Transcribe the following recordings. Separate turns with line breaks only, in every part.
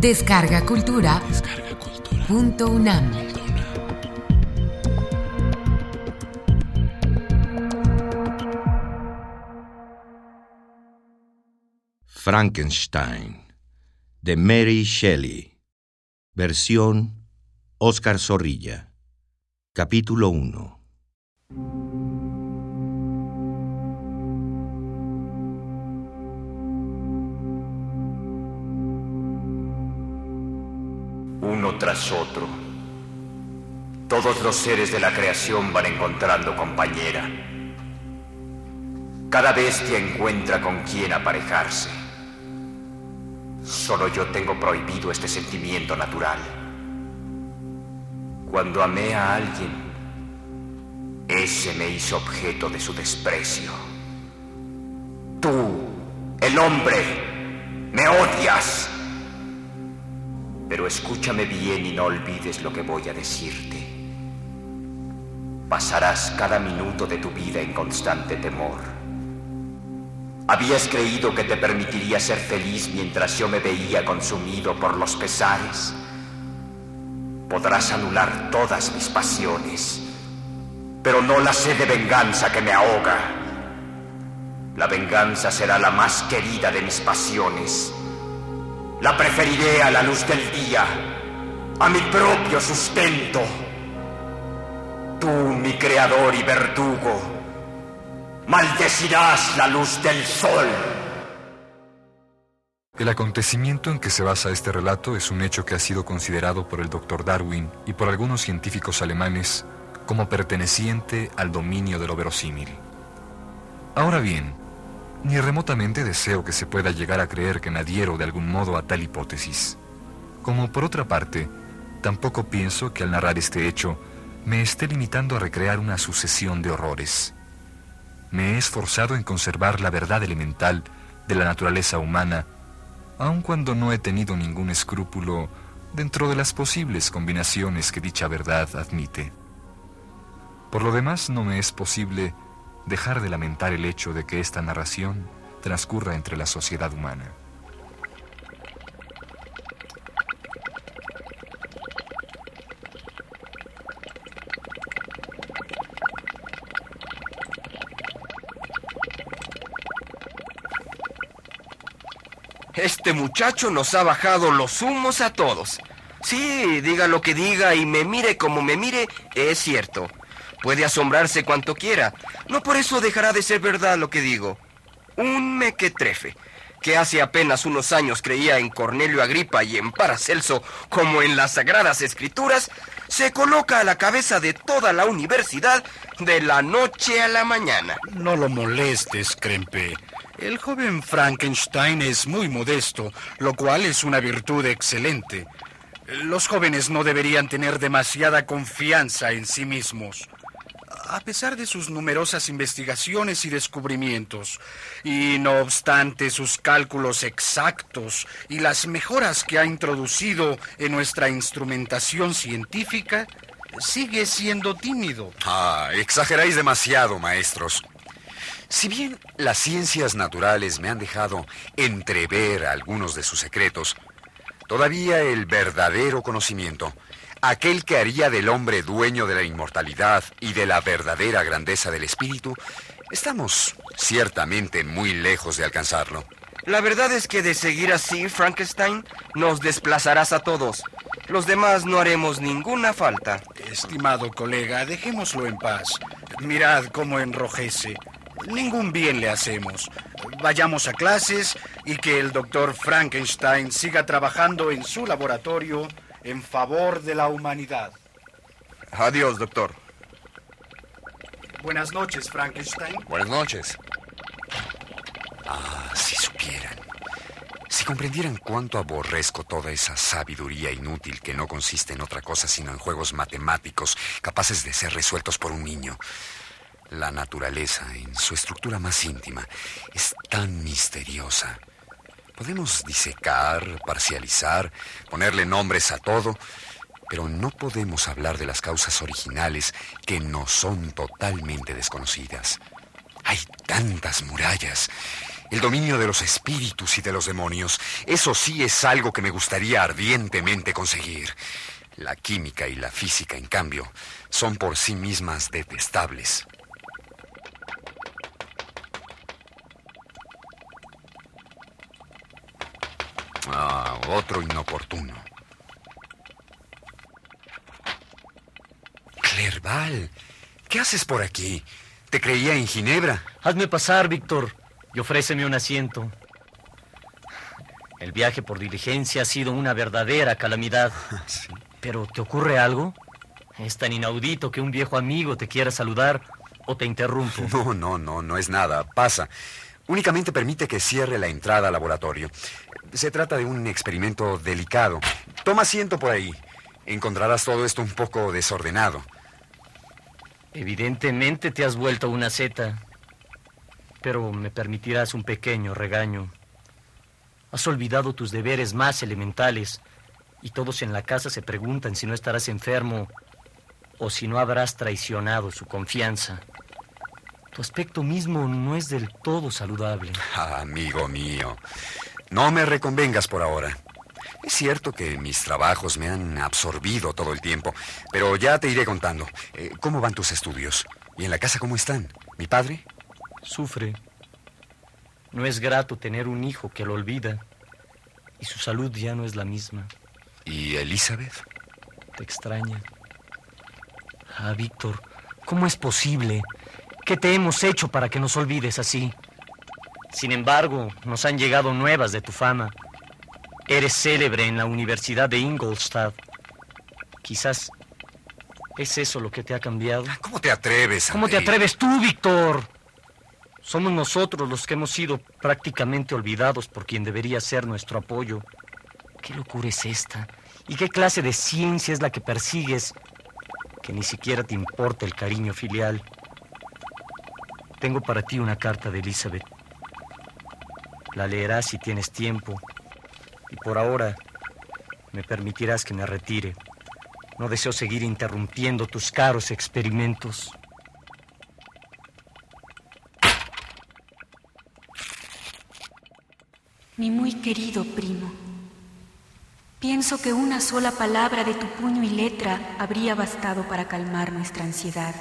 Descarga Cultura. Punto UNAM.
Frankenstein de Mary Shelley. Versión Oscar Zorrilla. Capítulo 1.
Otro. Todos los seres de la creación van encontrando compañera. Cada bestia encuentra con quien aparejarse. Solo yo tengo prohibido este sentimiento natural. Cuando amé a alguien, ese me hizo objeto de su desprecio. Tú, el hombre, me odias. Pero escúchame bien y no olvides lo que voy a decirte. Pasarás cada minuto de tu vida en constante temor. Habías creído que te permitiría ser feliz mientras yo me veía consumido por los pesares. Podrás anular todas mis pasiones, pero no la sed de venganza que me ahoga. La venganza será la más querida de mis pasiones la preferiré a la luz del día, a mi propio sustento. Tú, mi creador y verdugo, maldecirás la luz del sol.
El acontecimiento en que se basa este relato es un hecho que ha sido considerado por el doctor Darwin y por algunos científicos alemanes como perteneciente al dominio de lo verosímil. Ahora bien, ni remotamente deseo que se pueda llegar a creer que me adhiero de algún modo a tal hipótesis. Como por otra parte, tampoco pienso que al narrar este hecho me esté limitando a recrear una sucesión de horrores. Me he esforzado en conservar la verdad elemental de la naturaleza humana, aun cuando no he tenido ningún escrúpulo dentro de las posibles combinaciones que dicha verdad admite. Por lo demás, no me es posible dejar de lamentar el hecho de que esta narración transcurra entre la sociedad humana.
Este muchacho nos ha bajado los humos a todos. Sí, diga lo que diga y me mire como me mire, es cierto. Puede asombrarse cuanto quiera. No por eso dejará de ser verdad lo que digo. Un mequetrefe, que hace apenas unos años creía en Cornelio Agripa y en Paracelso como en las sagradas escrituras, se coloca a la cabeza de toda la universidad de la noche a la mañana.
No lo molestes, Krempe. El joven Frankenstein es muy modesto, lo cual es una virtud excelente. Los jóvenes no deberían tener demasiada confianza en sí mismos a pesar de sus numerosas investigaciones y descubrimientos, y no obstante sus cálculos exactos y las mejoras que ha introducido en nuestra instrumentación científica, sigue siendo tímido.
Ah, exageráis demasiado, maestros. Si bien las ciencias naturales me han dejado entrever algunos de sus secretos, todavía el verdadero conocimiento aquel que haría del hombre dueño de la inmortalidad y de la verdadera grandeza del espíritu, estamos ciertamente muy lejos de alcanzarlo.
La verdad es que de seguir así, Frankenstein, nos desplazarás a todos. Los demás no haremos ninguna falta.
Estimado colega, dejémoslo en paz. Mirad cómo enrojece. Ningún bien le hacemos. Vayamos a clases y que el doctor Frankenstein siga trabajando en su laboratorio en favor de la humanidad.
Adiós, doctor.
Buenas noches, Frankenstein.
Buenas noches. Ah, si supieran. Si comprendieran cuánto aborrezco toda esa sabiduría inútil que no consiste en otra cosa sino en juegos matemáticos capaces de ser resueltos por un niño. La naturaleza, en su estructura más íntima, es tan misteriosa Podemos disecar, parcializar, ponerle nombres a todo, pero no podemos hablar de las causas originales que no son totalmente desconocidas. Hay tantas murallas El dominio de los espíritus y de los demonios. Eso sí es algo que me gustaría ardientemente conseguir. La química y la física, en cambio, son por sí mismas detestables. Ah, otro inoportuno. Clerval, ¿qué haces por aquí? Te creía en Ginebra.
Hazme pasar, Víctor, y ofréceme un asiento. El viaje por diligencia ha sido una verdadera calamidad. ¿Pero te ocurre algo? Es tan inaudito que un viejo amigo te quiera saludar o te interrumpo.
No, no, no, no es nada. Pasa. Únicamente permite que cierre la entrada al laboratorio. Se trata de un experimento delicado. Toma asiento por ahí. Encontrarás todo esto un poco desordenado.
Evidentemente te has vuelto una seta. Pero me permitirás un pequeño regaño. Has olvidado tus deberes más elementales y todos en la casa se preguntan si no estarás enfermo o si no habrás traicionado su confianza. Tu aspecto mismo no es del todo saludable.
Ah, amigo mío, no me reconvengas por ahora. Es cierto que mis trabajos me han absorbido todo el tiempo, pero ya te iré contando. Eh, ¿Cómo van tus estudios? ¿Y en la casa cómo están? ¿Mi padre?
Sufre. No es grato tener un hijo que lo olvida y su salud ya no es la misma.
¿Y Elizabeth?
Te extraña. Ah, Víctor, ¿cómo es posible? ¿Qué te hemos hecho para que nos olvides así? Sin embargo, nos han llegado nuevas de tu fama. Eres célebre en la Universidad de Ingolstadt. Quizás es eso lo que te ha cambiado.
¿Cómo te atreves?
¿Cómo te atreves tú, Víctor? Somos nosotros los que hemos sido prácticamente olvidados por quien debería ser nuestro apoyo. ¿Qué locura es esta? ¿Y qué clase de ciencia es la que persigues que ni siquiera te importa el cariño filial? Tengo para ti una carta de Elizabeth. La leerás si tienes tiempo. Y por ahora me permitirás que me retire. No deseo seguir interrumpiendo tus caros experimentos.
Mi muy querido primo, pienso que una sola palabra de tu puño y letra habría bastado para calmar nuestra ansiedad.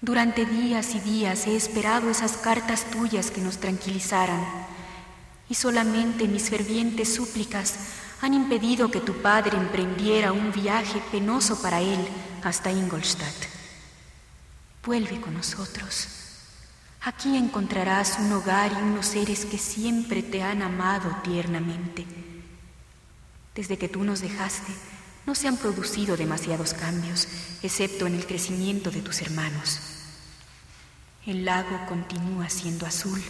Durante días y días he esperado esas cartas tuyas que nos tranquilizaran, y solamente mis fervientes súplicas han impedido que tu padre emprendiera un viaje penoso para él hasta Ingolstadt. Vuelve con nosotros. Aquí encontrarás un hogar y unos seres que siempre te han amado tiernamente. Desde que tú nos dejaste, no se han producido demasiados cambios, excepto en el crecimiento de tus hermanos. El lago continúa siendo azul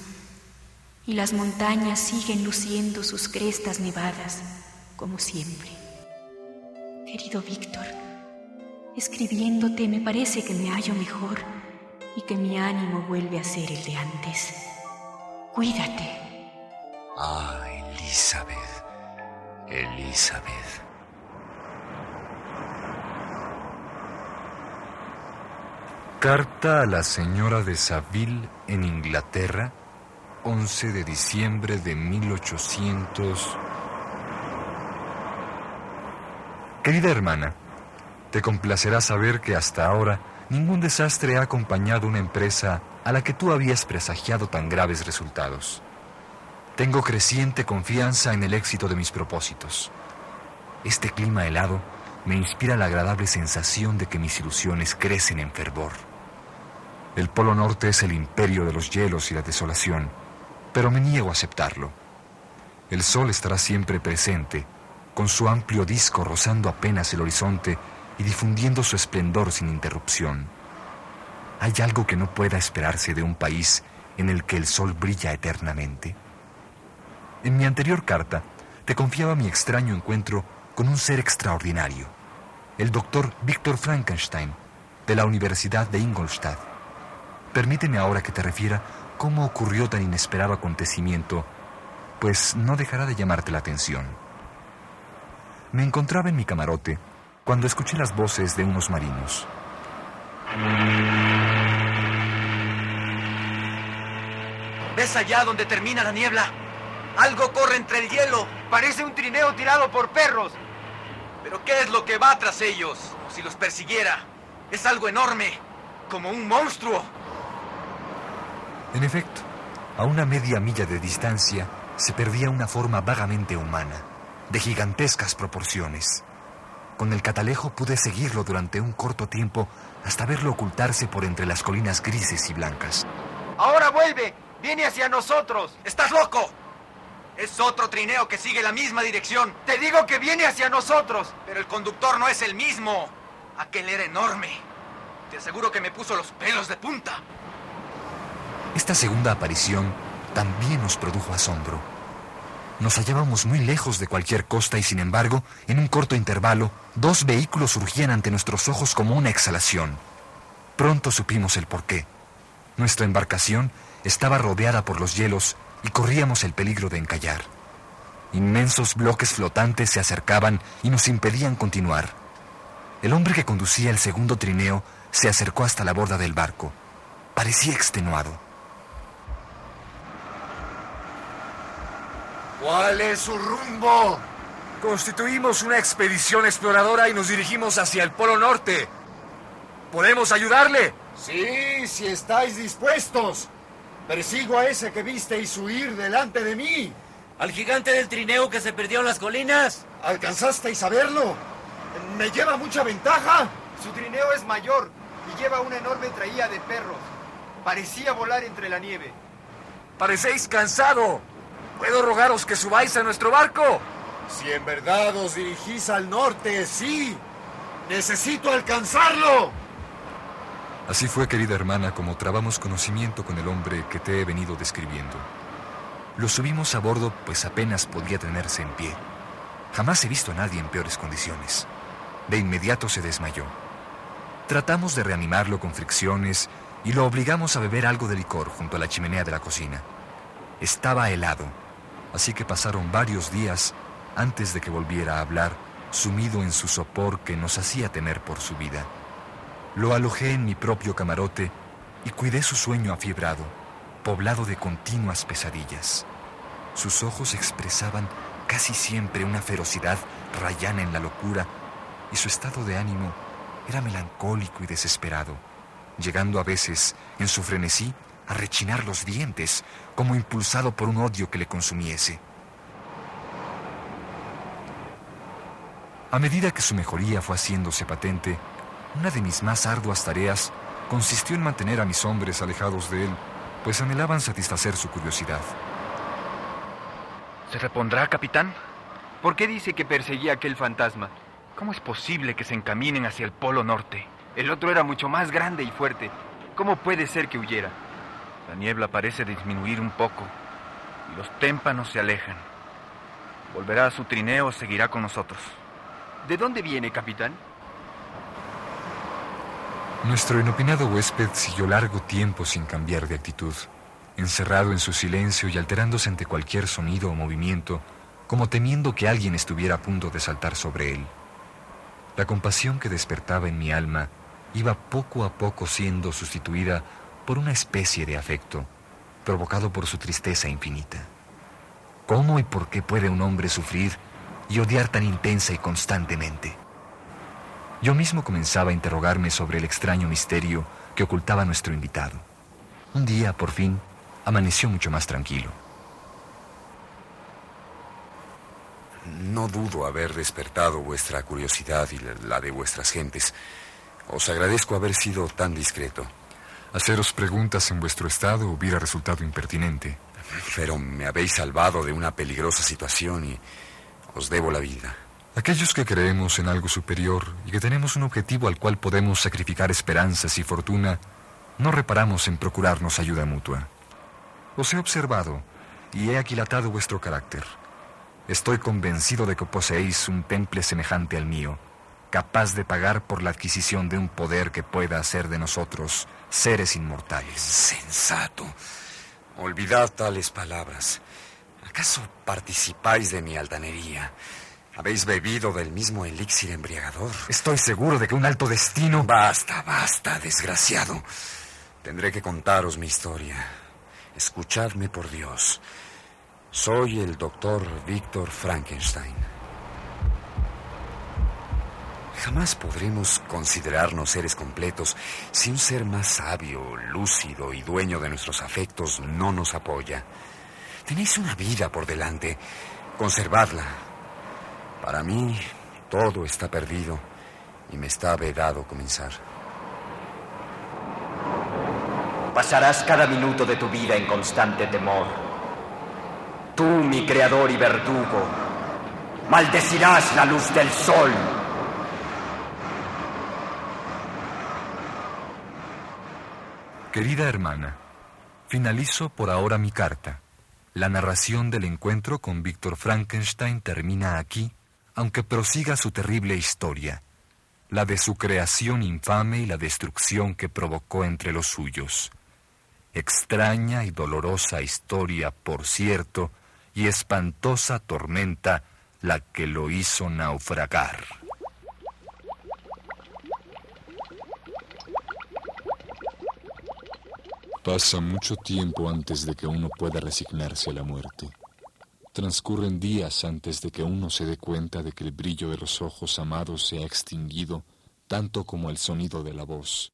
y las montañas siguen luciendo sus crestas nevadas, como siempre. Querido Víctor, escribiéndote me parece que me hallo mejor y que mi ánimo vuelve a ser el de antes. Cuídate.
Ah, Elizabeth. Elizabeth.
Carta a la señora de Saville en Inglaterra, 11 de diciembre de 1800. Querida hermana, te complacerá saber que hasta ahora ningún desastre ha acompañado una empresa a la que tú habías presagiado tan graves resultados. Tengo creciente confianza en el éxito de mis propósitos. Este clima helado me inspira la agradable sensación de que mis ilusiones crecen en fervor. El Polo Norte es el imperio de los hielos y la desolación, pero me niego a aceptarlo. El sol estará siempre presente, con su amplio disco rozando apenas el horizonte y difundiendo su esplendor sin interrupción. ¿Hay algo que no pueda esperarse de un país en el que el sol brilla eternamente? En mi anterior carta te confiaba mi extraño encuentro con un ser extraordinario, el doctor Víctor Frankenstein, de la Universidad de Ingolstadt. Permíteme ahora que te refiera cómo ocurrió tan inesperado acontecimiento, pues no dejará de llamarte la atención. Me encontraba en mi camarote cuando escuché las voces de unos marinos.
¿Ves allá donde termina la niebla? Algo corre entre el hielo.
Parece un trineo tirado por perros.
¿Pero qué es lo que va tras ellos? Si los persiguiera. Es algo enorme, como un monstruo.
En efecto, a una media milla de distancia se perdía una forma vagamente humana, de gigantescas proporciones. Con el catalejo pude seguirlo durante un corto tiempo hasta verlo ocultarse por entre las colinas grises y blancas.
Ahora vuelve. Viene hacia nosotros.
¡Estás loco! Es otro trineo que sigue la misma dirección.
Te digo que viene hacia nosotros.
Pero el conductor no es el mismo. Aquel era enorme. Te aseguro que me puso los pelos de punta.
Esta segunda aparición también nos produjo asombro. Nos hallábamos muy lejos de cualquier costa y sin embargo, en un corto intervalo, dos vehículos surgían ante nuestros ojos como una exhalación. Pronto supimos el porqué. Nuestra embarcación estaba rodeada por los hielos y corríamos el peligro de encallar. Inmensos bloques flotantes se acercaban y nos impedían continuar. El hombre que conducía el segundo trineo se acercó hasta la borda del barco. Parecía extenuado.
¿Cuál es su rumbo? Constituimos una expedición exploradora y nos dirigimos hacia el Polo Norte. ¿Podemos ayudarle?
Sí, si estáis dispuestos. Persigo a ese que visteis huir delante de mí.
¿Al gigante del trineo que se perdió en las colinas?
¿Alcanzasteis a verlo? ¿Me lleva mucha ventaja?
Su trineo es mayor y lleva una enorme traía de perros. Parecía volar entre la nieve.
Parecéis cansado. ¿Puedo rogaros que subáis a nuestro barco?
Si en verdad os dirigís al norte, sí. Necesito alcanzarlo.
Así fue, querida hermana, como trabamos conocimiento con el hombre que te he venido describiendo. Lo subimos a bordo, pues apenas podía tenerse en pie. Jamás he visto a nadie en peores condiciones. De inmediato se desmayó. Tratamos de reanimarlo con fricciones y lo obligamos a beber algo de licor junto a la chimenea de la cocina. Estaba helado, así que pasaron varios días antes de que volviera a hablar, sumido en su sopor que nos hacía temer por su vida. Lo alojé en mi propio camarote y cuidé su sueño afiebrado, poblado de continuas pesadillas. Sus ojos expresaban casi siempre una ferocidad rayana en la locura y su estado de ánimo era melancólico y desesperado, llegando a veces, en su frenesí, a rechinar los dientes, como impulsado por un odio que le consumiese. A medida que su mejoría fue haciéndose patente, una de mis más arduas tareas consistió en mantener a mis hombres alejados de él, pues anhelaban satisfacer su curiosidad.
¿Se repondrá, capitán?
¿Por qué dice que perseguía aquel fantasma?
¿Cómo es posible que se encaminen hacia el Polo Norte?
El otro era mucho más grande y fuerte. ¿Cómo puede ser que huyera?
La niebla parece disminuir un poco y los témpanos se alejan. Volverá a su trineo o seguirá con nosotros.
¿De dónde viene, capitán?
Nuestro inopinado huésped siguió largo tiempo sin cambiar de actitud, encerrado en su silencio y alterándose ante cualquier sonido o movimiento, como temiendo que alguien estuviera a punto de saltar sobre él. La compasión que despertaba en mi alma iba poco a poco siendo sustituida por una especie de afecto, provocado por su tristeza infinita. ¿Cómo y por qué puede un hombre sufrir y odiar tan intensa y constantemente? Yo mismo comenzaba a interrogarme sobre el extraño misterio que ocultaba nuestro invitado. Un día, por fin, amaneció mucho más tranquilo.
No dudo haber despertado vuestra curiosidad y la de vuestras gentes. Os agradezco haber sido tan discreto.
Haceros preguntas en vuestro estado hubiera resultado impertinente.
Pero me habéis salvado de una peligrosa situación y os debo la vida.
Aquellos que creemos en algo superior y que tenemos un objetivo al cual podemos sacrificar esperanzas y fortuna, no reparamos en procurarnos ayuda mutua. Os he observado y he aquilatado vuestro carácter. Estoy convencido de que poseéis un temple semejante al mío, capaz de pagar por la adquisición de un poder que pueda hacer de nosotros seres inmortales.
Sensato. Olvidad tales palabras. ¿Acaso participáis de mi altanería? ¿Habéis bebido del mismo elixir embriagador?
Estoy seguro de que un alto destino...
Basta, basta, desgraciado. Tendré que contaros mi historia. Escuchadme por Dios. Soy el doctor Víctor Frankenstein. Jamás podremos considerarnos seres completos si un ser más sabio, lúcido y dueño de nuestros afectos no nos apoya. Tenéis una vida por delante. Conservadla. Para mí, todo está perdido y me está vedado comenzar.
Pasarás cada minuto de tu vida en constante temor. Tú, mi creador y verdugo, maldecirás la luz del sol.
Querida hermana, finalizo por ahora mi carta. La narración del encuentro con Víctor Frankenstein termina aquí, aunque prosiga su terrible historia, la de su creación infame y la destrucción que provocó entre los suyos. Extraña y dolorosa historia, por cierto, y espantosa tormenta la que lo hizo naufragar.
Pasa mucho tiempo antes de que uno pueda resignarse a la muerte. Transcurren días antes de que uno se dé cuenta de que el brillo de los ojos amados se ha extinguido tanto como el sonido de la voz.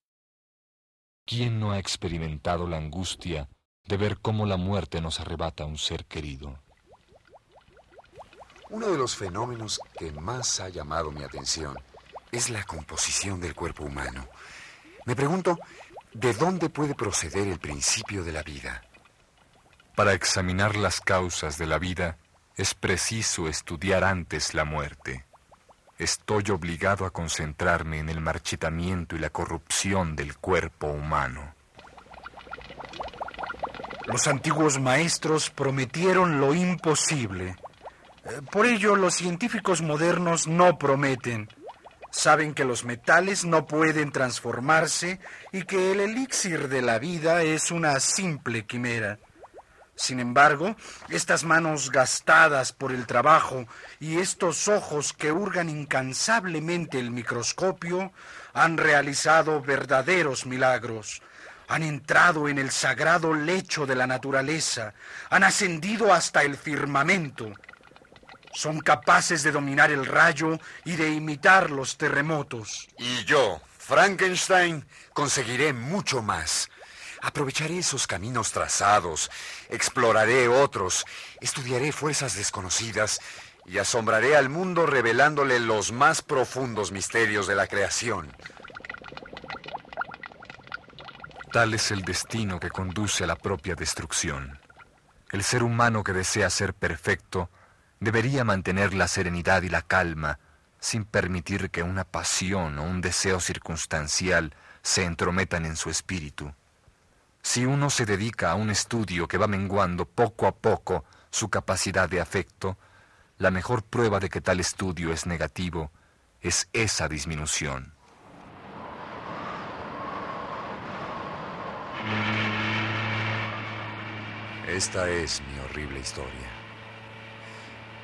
¿Quién no ha experimentado la angustia de ver cómo la muerte nos arrebata a un ser querido?
Uno de los fenómenos que más ha llamado mi atención es la composición del cuerpo humano. Me pregunto, ¿de dónde puede proceder el principio de la vida?
Para examinar las causas de la vida es preciso estudiar antes la muerte estoy obligado a concentrarme en el marchitamiento y la corrupción del cuerpo humano.
Los antiguos maestros prometieron lo imposible. Eh, por ello, los científicos modernos no prometen. Saben que los metales no pueden transformarse y que el elixir de la vida es una simple quimera. Sin embargo, estas manos gastadas por el trabajo y estos ojos que hurgan incansablemente el microscopio han realizado verdaderos milagros. Han entrado en el sagrado lecho de la naturaleza, han ascendido hasta el firmamento. Son capaces de dominar el rayo y de imitar los terremotos.
Y yo, Frankenstein, conseguiré mucho más. Aprovecharé esos caminos trazados, exploraré otros, estudiaré fuerzas desconocidas y asombraré al mundo revelándole los más profundos misterios de la creación.
Tal es el destino que conduce a la propia destrucción. El ser humano que desea ser perfecto debería mantener la serenidad y la calma sin permitir que una pasión o un deseo circunstancial se entrometan en su espíritu. Si uno se dedica a un estudio que va menguando poco a poco su capacidad de afecto, la mejor prueba de que tal estudio es negativo es esa disminución.
Esta es mi horrible historia.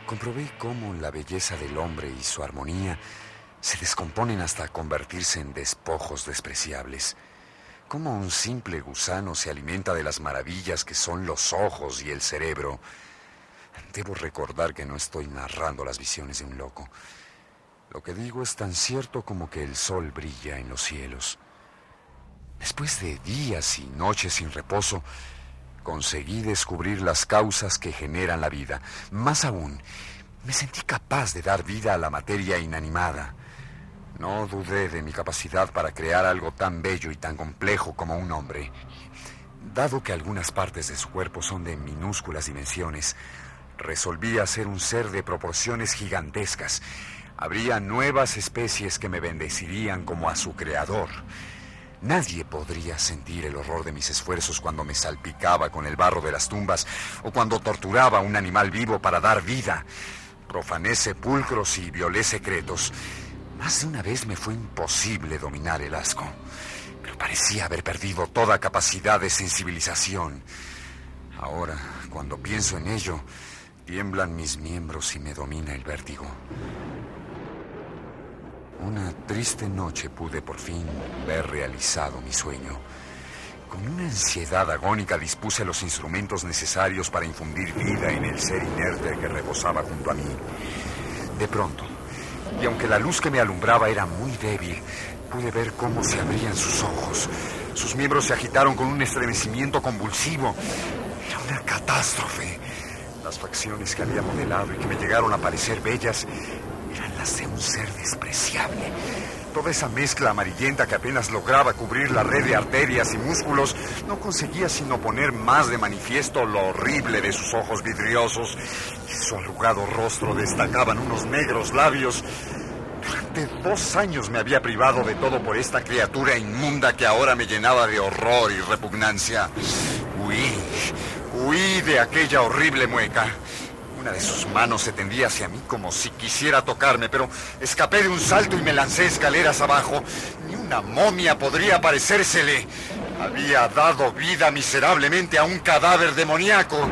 Comprobé cómo la belleza del hombre y su armonía se descomponen hasta convertirse en despojos despreciables cómo un simple gusano se alimenta de las maravillas que son los ojos y el cerebro. Debo recordar que no estoy narrando las visiones de un loco. Lo que digo es tan cierto como que el sol brilla en los cielos. Después de días y noches sin reposo, conseguí descubrir las causas que generan la vida. Más aún, me sentí capaz de dar vida a la materia inanimada. No dudé de mi capacidad para crear algo tan bello y tan complejo como un hombre. Dado que algunas partes de su cuerpo son de minúsculas dimensiones, resolví hacer un ser de proporciones gigantescas. Habría nuevas especies que me bendecirían como a su creador. Nadie podría sentir el horror de mis esfuerzos cuando me salpicaba con el barro de las tumbas o cuando torturaba a un animal vivo para dar vida. Profané sepulcros y violé secretos. Más de una vez me fue imposible dominar el asco, pero parecía haber perdido toda capacidad de sensibilización. Ahora, cuando pienso en ello, tiemblan mis miembros y me domina el vértigo. Una triste noche pude por fin ver realizado mi sueño. Con una ansiedad agónica dispuse los instrumentos necesarios para infundir vida en el ser inerte que reposaba junto a mí. De pronto, y aunque la luz que me alumbraba era muy débil, pude ver cómo se abrían sus ojos. Sus miembros se agitaron con un estremecimiento convulsivo. Era una catástrofe. Las facciones que había modelado y que me llegaron a parecer bellas eran las de un ser despreciable. Toda esa mezcla amarillenta que apenas lograba cubrir la red de arterias y músculos no conseguía sino poner más de manifiesto lo horrible de sus ojos vidriosos. y su arrugado rostro destacaban unos negros labios. Durante dos años me había privado de todo por esta criatura inmunda que ahora me llenaba de horror y repugnancia. Huí, huí de aquella horrible mueca. Una de sus manos se tendía hacia mí como si quisiera tocarme, pero escapé de un salto y me lancé escaleras abajo. Ni una momia podría parecérsele. Había dado vida miserablemente a un cadáver demoníaco.